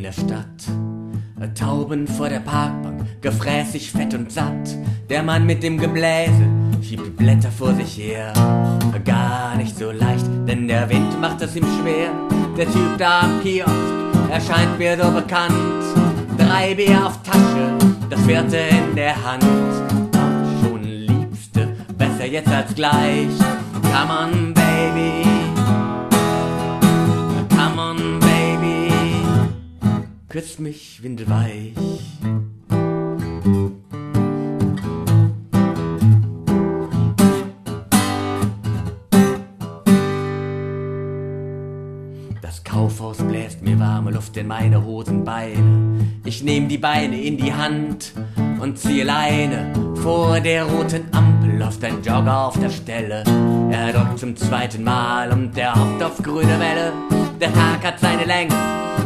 in der Stadt. Tauben vor der Parkbank, gefräßig, fett und satt. Der Mann mit dem Gebläse schiebt die Blätter vor sich her. Gar nicht so leicht, denn der Wind macht es ihm schwer. Der Typ da am Kiosk erscheint mir so bekannt. Drei Bier auf Tasche, das vierte in der Hand. Schon Liebste, besser jetzt als gleich. Come on, Küss mich windelweich. Das Kaufhaus bläst mir warme Luft in meine Hosenbeine. Ich nehm die Beine in die Hand und ziehe Leine. Vor der roten Ampel läuft ein Jogger auf der Stelle. Er drückt zum zweiten Mal und der hofft auf grüne Welle. Der Tag hat seine Länge,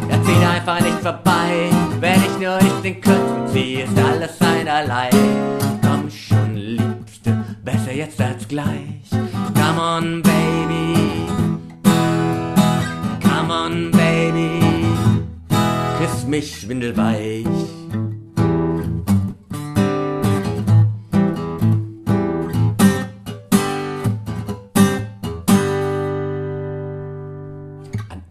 er zieht einfach nicht vorbei. Wenn ich nur nicht den Kürzen ziehe, ist alles einerlei. Komm schon, Liebste, besser jetzt als gleich. Come on, baby. Come on, baby, küss mich windelweich.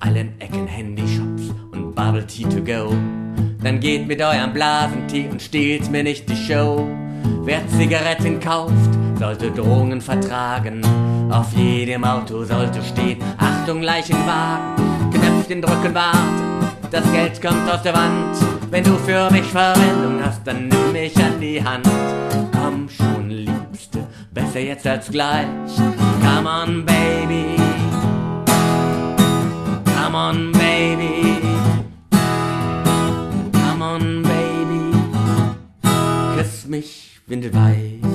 Allen Ecken Handyshops und Bubble Tea to go. Dann geht mit eurem Blasentee und stehlt mir nicht die Show. Wer Zigaretten kauft, sollte Drohungen vertragen. Auf jedem Auto sollte stehen, Achtung, Leichenwagen. Knöpfchen drücken, warten, das Geld kommt aus der Wand. Wenn du für mich Verwendung hast, dann nimm mich an die Hand. Komm schon, Liebste, besser jetzt als gleich. Come on, baby. On, baby. Küss mich windelweich.